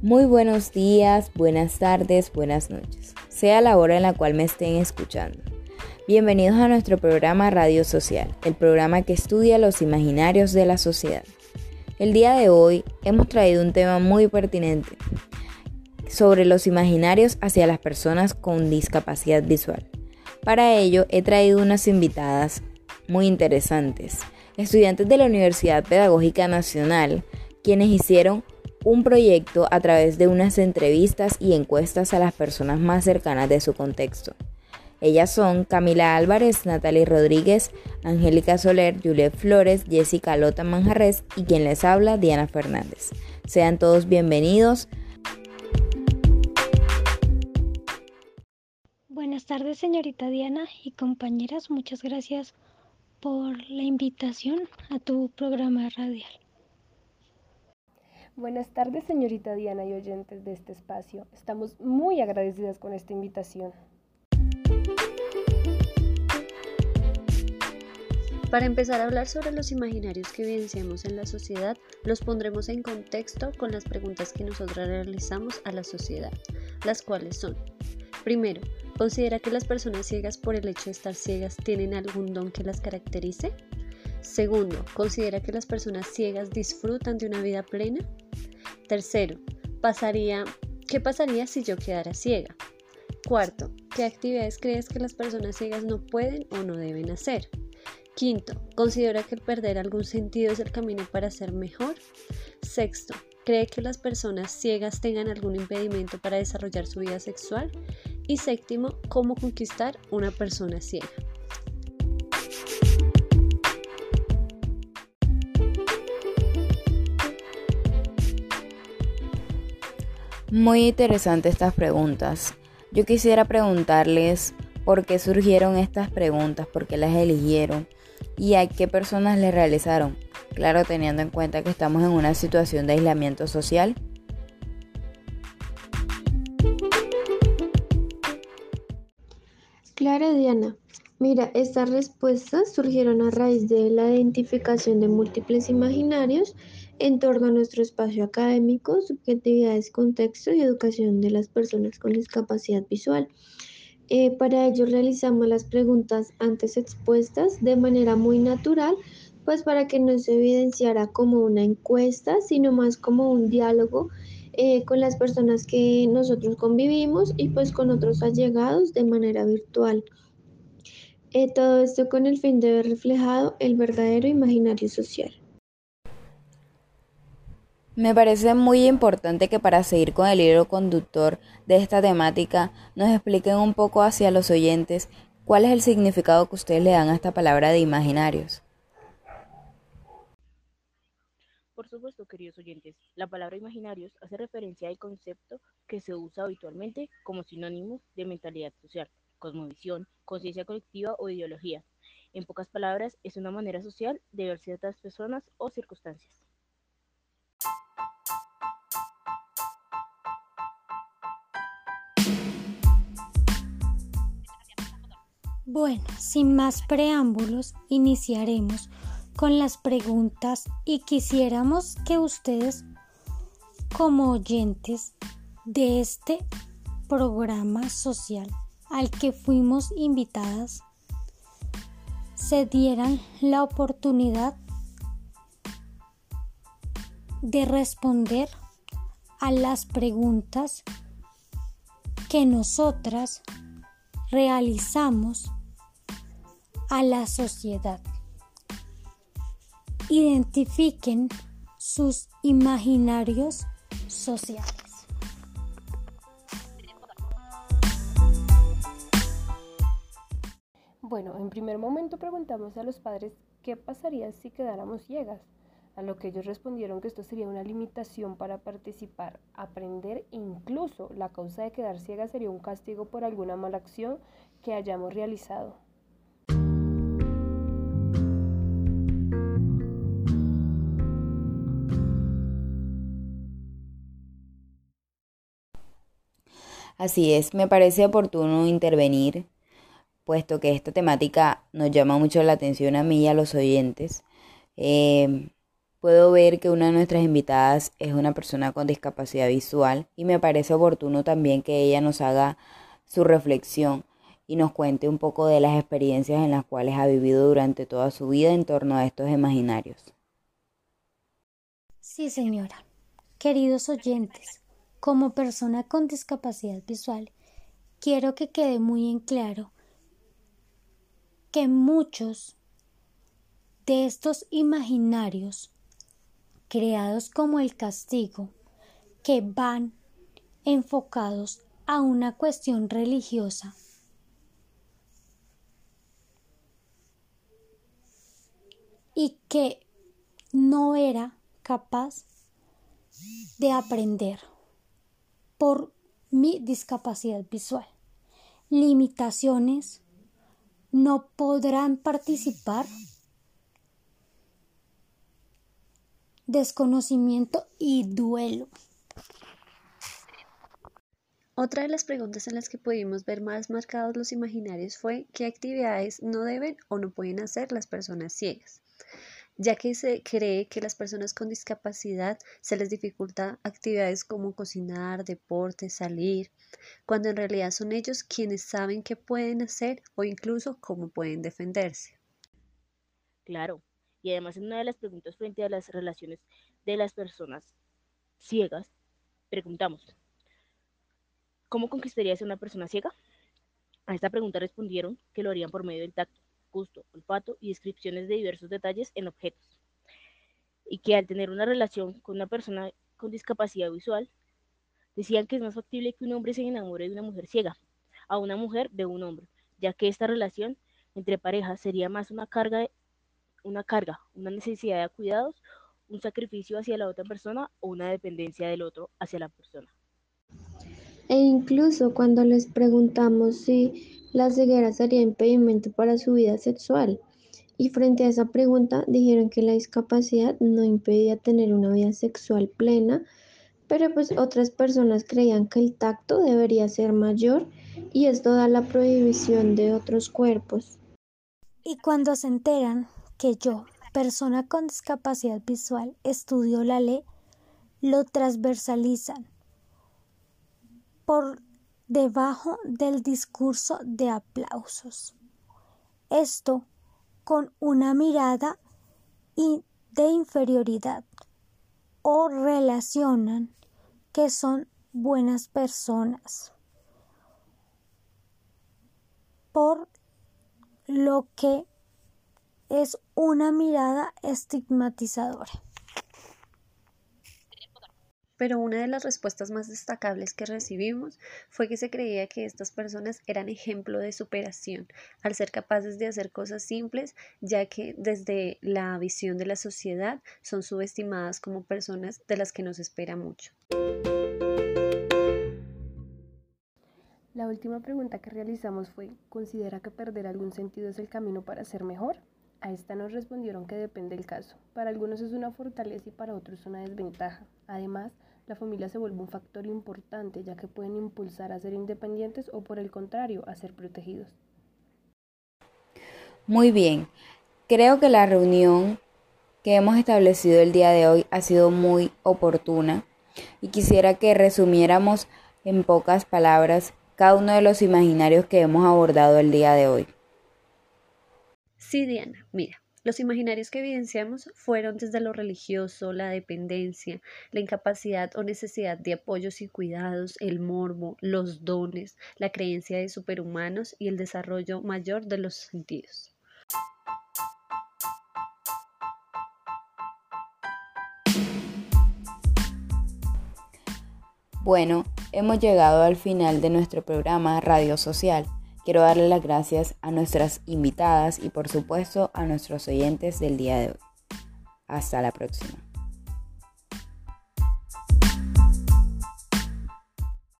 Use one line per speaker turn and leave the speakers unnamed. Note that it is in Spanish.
Muy buenos días, buenas tardes, buenas noches, sea la hora en la cual me estén escuchando. Bienvenidos a nuestro programa Radio Social, el programa que estudia los imaginarios de la sociedad. El día de hoy hemos traído un tema muy pertinente sobre los imaginarios hacia las personas con discapacidad visual. Para ello he traído unas invitadas muy interesantes, estudiantes de la Universidad Pedagógica Nacional, quienes hicieron un proyecto a través de unas entrevistas y encuestas a las personas más cercanas de su contexto. Ellas son Camila Álvarez, Natalie Rodríguez, Angélica Soler, Juliet Flores, Jessica Lota Manjarres y quien les habla, Diana Fernández. Sean todos bienvenidos.
Buenas tardes, señorita Diana y compañeras. Muchas gracias por la invitación a tu programa radial.
Buenas tardes, señorita Diana y oyentes de este espacio. Estamos muy agradecidas con esta invitación.
Para empezar a hablar sobre los imaginarios que evidenciamos en la sociedad, los pondremos en contexto con las preguntas que nosotros realizamos a la sociedad, las cuales son, primero, ¿considera que las personas ciegas por el hecho de estar ciegas tienen algún don que las caracterice? Segundo, ¿considera que las personas ciegas disfrutan de una vida plena? Tercero, pasaría, ¿qué pasaría si yo quedara ciega? Cuarto, ¿qué actividades crees que las personas ciegas no pueden o no deben hacer? Quinto, ¿considera que el perder algún sentido es el camino para ser mejor? Sexto, ¿cree que las personas ciegas tengan algún impedimento para desarrollar su vida sexual? Y séptimo, ¿cómo conquistar una persona ciega?
Muy interesante estas preguntas. Yo quisiera preguntarles por qué surgieron estas preguntas, por qué las eligieron y a qué personas les realizaron. Claro, teniendo en cuenta que estamos en una situación de aislamiento social.
Claro, Diana. Mira, estas respuestas surgieron a raíz de la identificación de múltiples imaginarios en torno a nuestro espacio académico, subjetividades, contexto y educación de las personas con discapacidad visual. Eh, para ello realizamos las preguntas antes expuestas de manera muy natural, pues para que no se evidenciara como una encuesta, sino más como un diálogo eh, con las personas que nosotros convivimos y pues con otros allegados de manera virtual. Eh, todo esto con el fin de ver reflejado el verdadero imaginario social.
Me parece muy importante que para seguir con el hilo conductor de esta temática nos expliquen un poco hacia los oyentes cuál es el significado que ustedes le dan a esta palabra de imaginarios.
Por supuesto, queridos oyentes, la palabra imaginarios hace referencia al concepto que se usa habitualmente como sinónimo de mentalidad social, cosmovisión, conciencia colectiva o ideología. En pocas palabras, es una manera social de ver ciertas personas o circunstancias.
Bueno, sin más preámbulos, iniciaremos con las preguntas y quisiéramos que ustedes, como oyentes de este programa social al que fuimos invitadas, se dieran la oportunidad de responder a las preguntas que nosotras realizamos a la sociedad. Identifiquen sus imaginarios sociales.
Bueno, en primer momento preguntamos a los padres qué pasaría si quedáramos ciegas, a lo que ellos respondieron que esto sería una limitación para participar, aprender incluso la causa de quedar ciega sería un castigo por alguna mala acción que hayamos realizado.
Así es, me parece oportuno intervenir, puesto que esta temática nos llama mucho la atención a mí y a los oyentes. Eh, puedo ver que una de nuestras invitadas es una persona con discapacidad visual y me parece oportuno también que ella nos haga su reflexión y nos cuente un poco de las experiencias en las cuales ha vivido durante toda su vida en torno a estos imaginarios.
Sí, señora. Queridos oyentes, como persona con discapacidad visual, quiero que quede muy en claro que muchos de estos imaginarios creados como el castigo, que van enfocados a una cuestión religiosa, y que no era capaz de aprender por mi discapacidad visual. Limitaciones no podrán participar. Desconocimiento y duelo.
Otra de las preguntas en las que pudimos ver más marcados los imaginarios fue qué actividades no deben o no pueden hacer las personas ciegas ya que se cree que las personas con discapacidad se les dificulta actividades como cocinar, deporte, salir, cuando en realidad son ellos quienes saben qué pueden hacer o incluso cómo pueden defenderse.
Claro, y además en una de las preguntas frente a las relaciones de las personas ciegas, preguntamos, ¿cómo conquistarías a una persona ciega? A esta pregunta respondieron que lo harían por medio del tacto gusto, olfato y descripciones de diversos detalles en objetos. Y que al tener una relación con una persona con discapacidad visual, decían que es más factible que un hombre se enamore de una mujer ciega a una mujer de un hombre, ya que esta relación entre parejas sería más una carga, una carga, una necesidad de cuidados, un sacrificio hacia la otra persona o una dependencia del otro hacia la persona.
E incluso cuando les preguntamos si la ceguera sería impedimento para su vida sexual. Y frente a esa pregunta dijeron que la discapacidad no impedía tener una vida sexual plena, pero pues otras personas creían que el tacto debería ser mayor y esto da la prohibición de otros cuerpos.
Y cuando se enteran que yo, persona con discapacidad visual, estudio la ley, lo transversalizan por debajo del discurso de aplausos. Esto con una mirada de inferioridad o relacionan que son buenas personas por lo que es una mirada estigmatizadora
pero una de las respuestas más destacables que recibimos fue que se creía que estas personas eran ejemplo de superación al ser capaces de hacer cosas simples, ya que desde la visión de la sociedad son subestimadas como personas de las que nos espera mucho.
La última pregunta que realizamos fue, ¿considera que perder algún sentido es el camino para ser mejor? A esta nos respondieron que depende del caso. Para algunos es una fortaleza y para otros una desventaja. Además, la familia se vuelve un factor importante ya que pueden impulsar a ser independientes o por el contrario a ser protegidos.
Muy bien, creo que la reunión que hemos establecido el día de hoy ha sido muy oportuna y quisiera que resumiéramos en pocas palabras cada uno de los imaginarios que hemos abordado el día de hoy.
Sí, Diana, mira, los imaginarios que evidenciamos fueron desde lo religioso, la dependencia, la incapacidad o necesidad de apoyos y cuidados, el morbo, los dones, la creencia de superhumanos y el desarrollo mayor de los sentidos.
Bueno, hemos llegado al final de nuestro programa Radio Social. Quiero darle las gracias a nuestras invitadas y por supuesto a nuestros oyentes del día de hoy. Hasta la próxima.